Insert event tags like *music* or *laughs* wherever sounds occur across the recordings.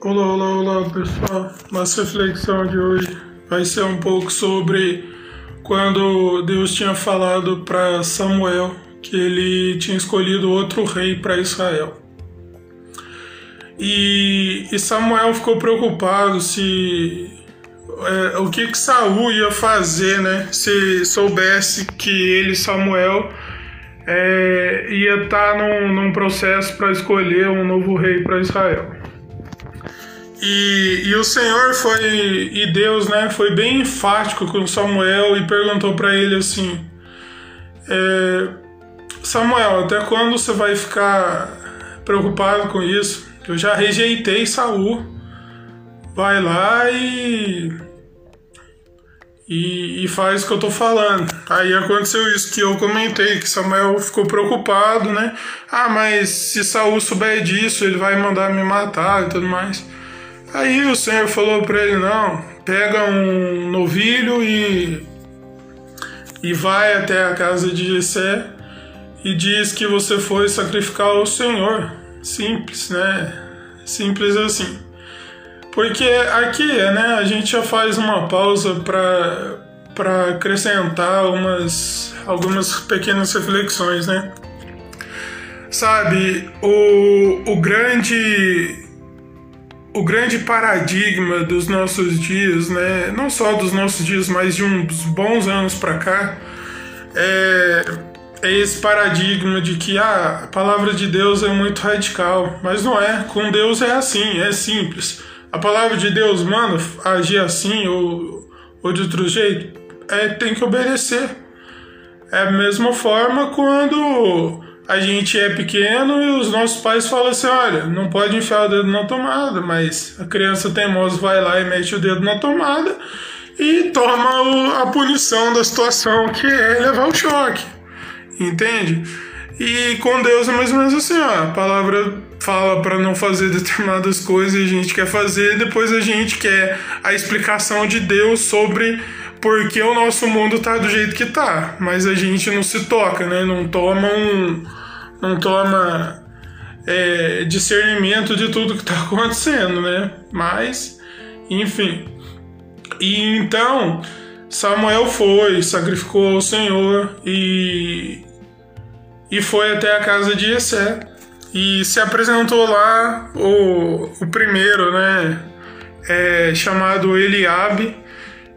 Olá, olá, olá pessoal. Nossa reflexão de hoje vai ser um pouco sobre quando Deus tinha falado para Samuel que ele tinha escolhido outro rei para Israel. E, e, Samuel ficou preocupado se é, o que que Saul ia fazer, né? Se soubesse que ele, Samuel, é, ia estar tá num, num processo para escolher um novo rei para Israel. E, e o Senhor foi, e Deus, né, foi bem enfático com Samuel e perguntou para ele assim: é, Samuel, até quando você vai ficar preocupado com isso? Eu já rejeitei Saul. Vai lá e, e, e faz o que eu tô falando. Aí aconteceu isso que eu comentei, que Samuel ficou preocupado, né? Ah, mas se Saul souber disso, ele vai mandar me matar e tudo mais. Aí o Senhor falou para ele: não, pega um novilho e, e vai até a casa de Jessé e diz que você foi sacrificar ao Senhor. Simples, né? Simples assim. Porque aqui, né, a gente já faz uma pausa para para acrescentar umas, algumas pequenas reflexões, né? Sabe, o, o grande o grande paradigma dos nossos dias, né, não só dos nossos dias, mas de uns bons anos para cá, é, é, esse paradigma de que ah, a palavra de Deus é muito radical, mas não é. Com Deus é assim, é simples. A palavra de Deus manda agir assim ou, ou de outro jeito, é, tem que obedecer. É a mesma forma quando a gente é pequeno e os nossos pais falam assim: olha, não pode enfiar o dedo na tomada, mas a criança teimosa vai lá e mete o dedo na tomada e toma a punição da situação, que é levar o choque, entende? E com Deus é mais ou menos assim: ó, a palavra fala para não fazer determinadas coisas e a gente quer fazer, depois a gente quer a explicação de Deus sobre porque o nosso mundo tá do jeito que tá, mas a gente não se toca, né? Não toma um não toma é, discernimento de tudo que está *laughs* acontecendo, né? Mas, enfim. E então Samuel foi, sacrificou ao Senhor e, e foi até a casa de Jessé e se apresentou lá o, o primeiro, né? É, chamado Eliabe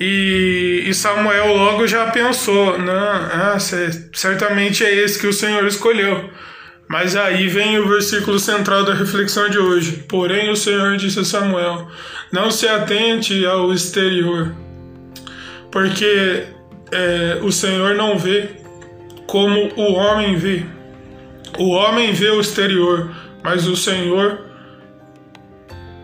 e, e, Samuel logo já pensou, não, ah, certamente é esse que o Senhor escolheu. Mas aí vem o versículo central da reflexão de hoje. Porém, o Senhor disse a Samuel: Não se atente ao exterior, porque é, o Senhor não vê como o homem vê. O homem vê o exterior, mas o Senhor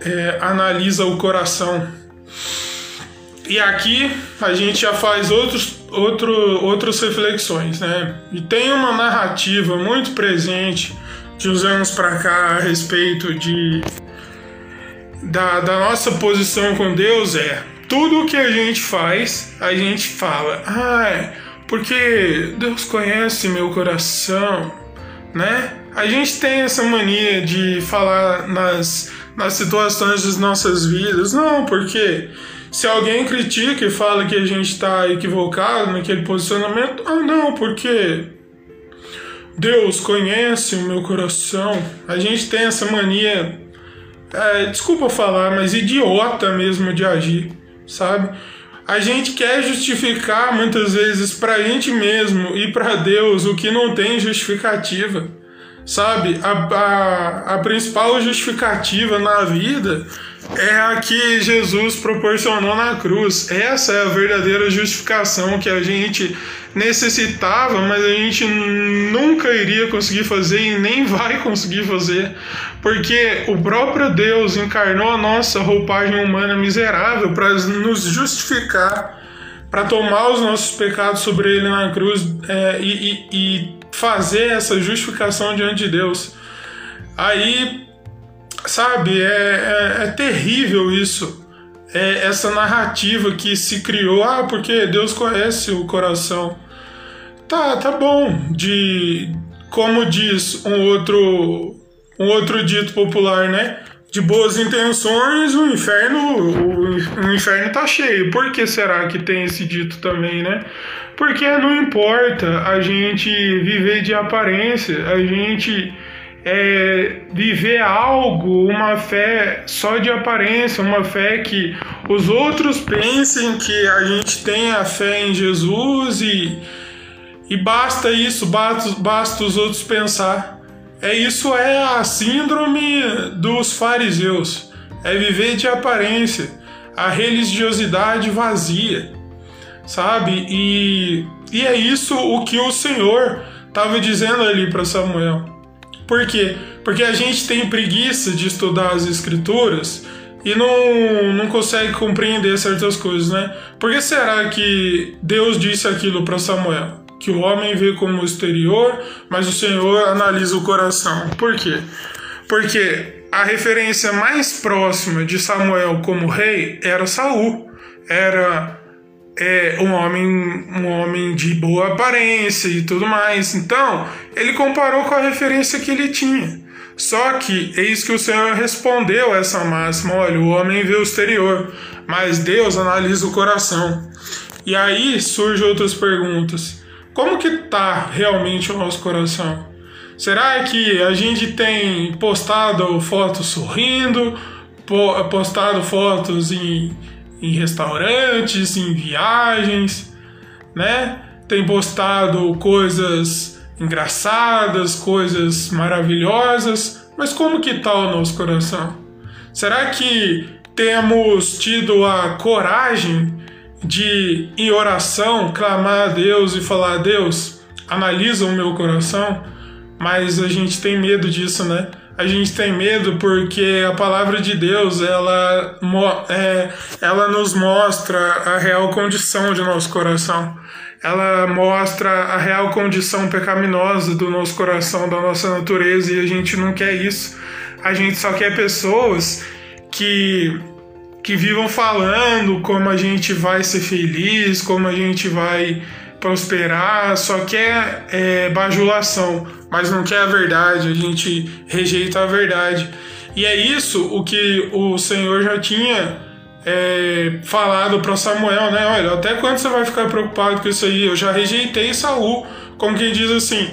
é, analisa o coração. E aqui a gente já faz outros, outro, outras reflexões, né? E tem uma narrativa muito presente de uns anos para cá a respeito de da, da nossa posição com Deus é tudo que a gente faz, a gente fala, ah, é porque Deus conhece meu coração, né? A gente tem essa mania de falar nas, nas situações das nossas vidas, não, porque se alguém critica e fala que a gente está equivocado naquele posicionamento, ah, não, porque Deus conhece o meu coração. A gente tem essa mania, é, desculpa falar, mas idiota mesmo de agir, sabe? A gente quer justificar muitas vezes para a gente mesmo e para Deus o que não tem justificativa, sabe? A, a, a principal justificativa na vida é a que Jesus proporcionou na cruz. Essa é a verdadeira justificação que a gente necessitava, mas a gente nunca iria conseguir fazer e nem vai conseguir fazer, porque o próprio Deus encarnou a nossa roupagem humana miserável para nos justificar, para tomar os nossos pecados sobre ele na cruz é, e, e, e fazer essa justificação diante de Deus. Aí Sabe, é, é, é terrível isso. É essa narrativa que se criou, ah, porque Deus conhece o coração. Tá, tá bom. De como diz um outro um outro dito popular, né? de boas intenções, o inferno, o, o inferno tá cheio. Por que será que tem esse dito também, né? Porque não importa a gente viver de aparência, a gente é, viver algo, uma fé só de aparência, uma fé que os outros pensem que a gente tem a fé em Jesus e, e basta isso, basta, basta os outros pensar. É isso é a síndrome dos fariseus. É viver de aparência, a religiosidade vazia, sabe? E, e é isso o que o Senhor estava dizendo ali para Samuel. Por quê? Porque a gente tem preguiça de estudar as escrituras e não, não consegue compreender certas coisas, né? Por que será que Deus disse aquilo para Samuel? Que o homem vê como o exterior, mas o Senhor analisa o coração. Por quê? Porque a referência mais próxima de Samuel como rei era Saul. Era é um homem, um homem de boa aparência e tudo mais. Então, ele comparou com a referência que ele tinha. Só que eis que o Senhor respondeu essa máxima: olha, o homem vê o exterior, mas Deus analisa o coração. E aí surgem outras perguntas. Como que tá realmente o nosso coração? Será que a gente tem postado fotos sorrindo, postado fotos em em restaurantes, em viagens, né? Tem postado coisas engraçadas, coisas maravilhosas, mas como que tá o nosso coração? Será que temos tido a coragem de, em oração, clamar a Deus e falar: a Deus, analisa o meu coração? Mas a gente tem medo disso, né? A gente tem medo porque a palavra de Deus ela, é, ela nos mostra a real condição de nosso coração. Ela mostra a real condição pecaminosa do nosso coração, da nossa natureza, e a gente não quer isso. A gente só quer pessoas que, que vivam falando como a gente vai ser feliz, como a gente vai prosperar, só quer é, bajulação, mas não quer a verdade, a gente rejeita a verdade. E é isso o que o Senhor já tinha é, falado para Samuel, né? Olha, até quando você vai ficar preocupado com isso aí? Eu já rejeitei Saul, como quem diz assim.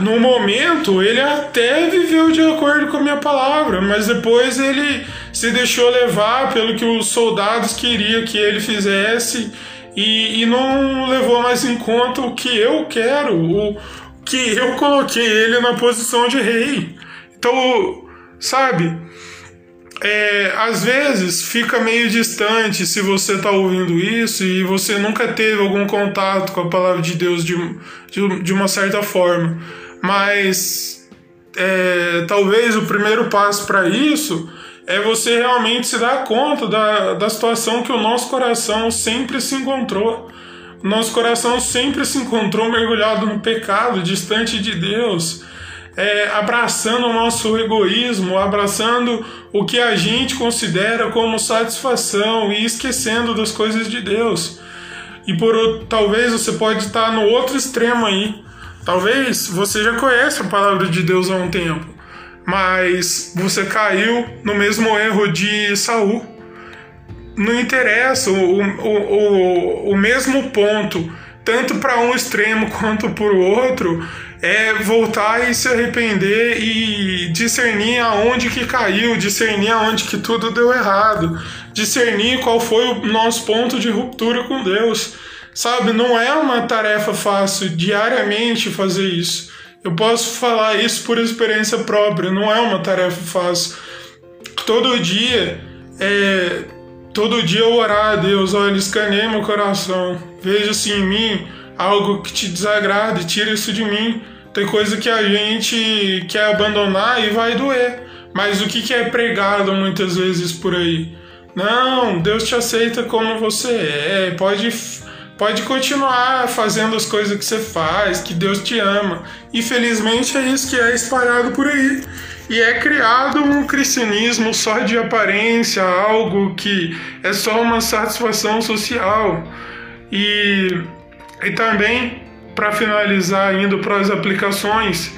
No momento ele até viveu de acordo com a minha palavra, mas depois ele se deixou levar pelo que os soldados queriam que ele fizesse e, e não levou mais em conta o que eu quero, o que eu coloquei ele na posição de rei. Então, sabe, é, às vezes fica meio distante se você está ouvindo isso e você nunca teve algum contato com a palavra de Deus de, de, de uma certa forma. Mas é, talvez o primeiro passo para isso é você realmente se dar conta da, da situação que o nosso coração sempre se encontrou. Nosso coração sempre se encontrou mergulhado no pecado, distante de Deus, é, abraçando o nosso egoísmo, abraçando o que a gente considera como satisfação e esquecendo das coisas de Deus. E por talvez você pode estar no outro extremo aí. Talvez você já conhece a palavra de Deus há um tempo mas você caiu no mesmo erro de Saul. Não interessa, o, o, o, o mesmo ponto, tanto para um extremo *laughs* quanto para o outro, é voltar e se arrepender e discernir aonde que caiu, discernir aonde que tudo deu errado, discernir qual foi o nosso ponto de ruptura com Deus. Sabe, não é uma tarefa fácil diariamente fazer isso. Eu posso falar isso por experiência própria, não é uma tarefa fácil. Todo dia, é, todo dia eu orar a Deus, olha, escaneie meu coração, veja se em mim algo que te desagrade, tira isso de mim. Tem coisa que a gente quer abandonar e vai doer. Mas o que é pregado muitas vezes por aí? Não, Deus te aceita como você é, pode Pode continuar fazendo as coisas que você faz, que Deus te ama. Infelizmente é isso que é espalhado por aí. E é criado um cristianismo só de aparência, algo que é só uma satisfação social. E, e também, para finalizar, indo para as aplicações,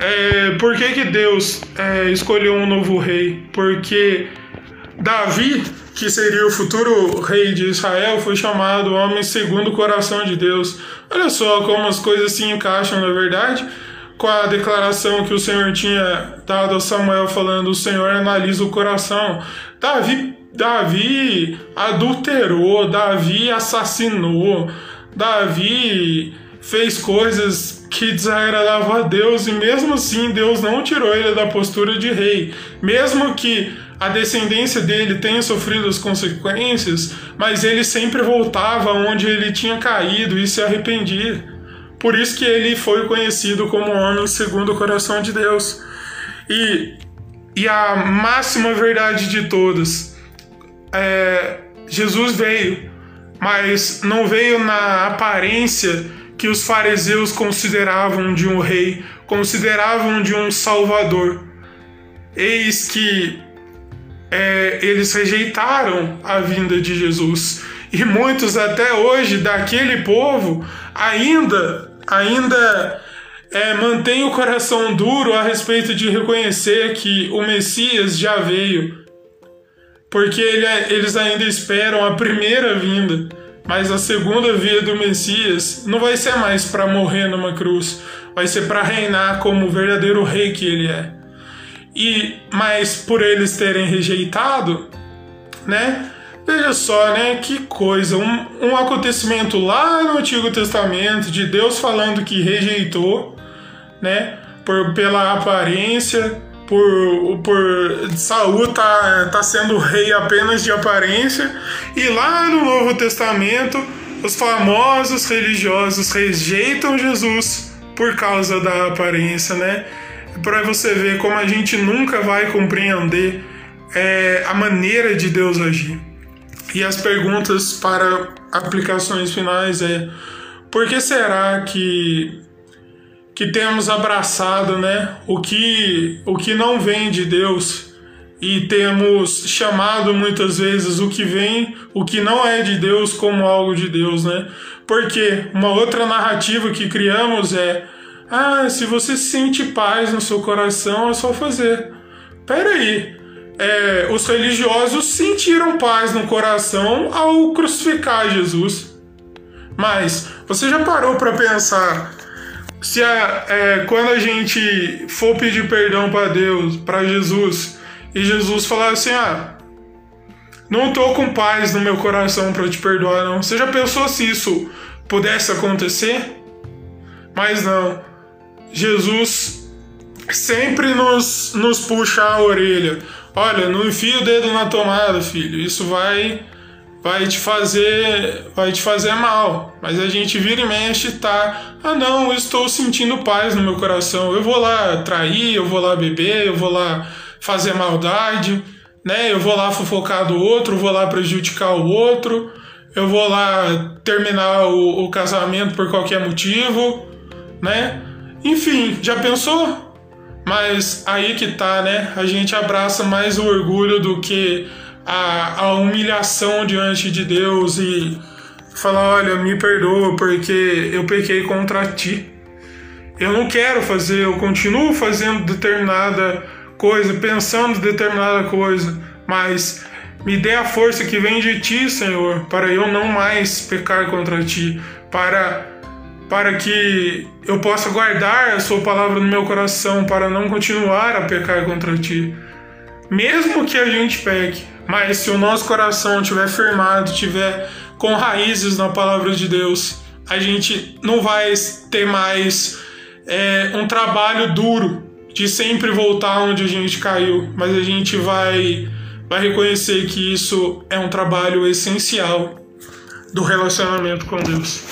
É, por que, que Deus é, escolheu um novo rei? Porque Davi, que seria o futuro rei de Israel, foi chamado homem segundo o coração de Deus. Olha só como as coisas se encaixam, na verdade, com a declaração que o Senhor tinha dado a Samuel, falando: O Senhor analisa o coração. Davi, Davi adulterou, Davi assassinou, Davi fez coisas que desagradavam a Deus e mesmo assim Deus não tirou ele da postura de rei. Mesmo que a descendência dele tenha sofrido as consequências, mas ele sempre voltava onde ele tinha caído e se arrependia. Por isso que ele foi conhecido como homem segundo o coração de Deus. E, e a máxima verdade de todas, é, Jesus veio, mas não veio na aparência que os fariseus consideravam de um rei, consideravam de um salvador. Eis que é, eles rejeitaram a vinda de Jesus. E muitos até hoje daquele povo ainda, ainda é, mantêm o coração duro a respeito de reconhecer que o Messias já veio, porque ele, eles ainda esperam a primeira vinda. Mas a segunda via do Messias não vai ser mais para morrer numa cruz, vai ser para reinar como o verdadeiro rei que ele é. E mas por eles terem rejeitado, né? Veja só, né? Que coisa, um, um acontecimento lá no Antigo Testamento de Deus falando que rejeitou, né? Por pela aparência, por, por Saul tá, tá sendo rei apenas de aparência, e lá no Novo Testamento os famosos religiosos rejeitam Jesus por causa da aparência, né? Para você ver como a gente nunca vai compreender é, a maneira de Deus agir. E as perguntas para aplicações finais é: por que será que que temos abraçado, né, o que o que não vem de Deus e temos chamado muitas vezes o que vem, o que não é de Deus como algo de Deus, né? Porque uma outra narrativa que criamos é: ah, se você sente paz no seu coração, é só fazer. Pera aí, é, os religiosos sentiram paz no coração ao crucificar Jesus. Mas você já parou para pensar se a, é, quando a gente for pedir perdão para Deus, para Jesus, e Jesus falar assim: ah, não tô com paz no meu coração para te perdoar, não. Você já pensou se isso pudesse acontecer? Mas não. Jesus sempre nos, nos puxa a orelha. Olha, não enfia o dedo na tomada, filho. Isso vai vai te fazer vai te fazer mal. Mas a gente vira e mexe tá, ah não, eu estou sentindo paz no meu coração. Eu vou lá trair, eu vou lá beber, eu vou lá fazer maldade, né? Eu vou lá fofocar do outro, vou lá prejudicar o outro, eu vou lá terminar o, o casamento por qualquer motivo, né? Enfim, já pensou? Mas aí que tá, né? A gente abraça mais o orgulho do que a, a humilhação diante de Deus e falar: olha, me perdoa porque eu pequei contra ti. Eu não quero fazer, eu continuo fazendo determinada coisa, pensando determinada coisa, mas me dê a força que vem de ti, Senhor, para eu não mais pecar contra ti, para para que eu possa guardar a sua palavra no meu coração, para não continuar a pecar contra ti. Mesmo que a gente peque, mas se o nosso coração estiver firmado, estiver com raízes na palavra de Deus, a gente não vai ter mais é, um trabalho duro de sempre voltar onde a gente caiu, mas a gente vai, vai reconhecer que isso é um trabalho essencial do relacionamento com Deus.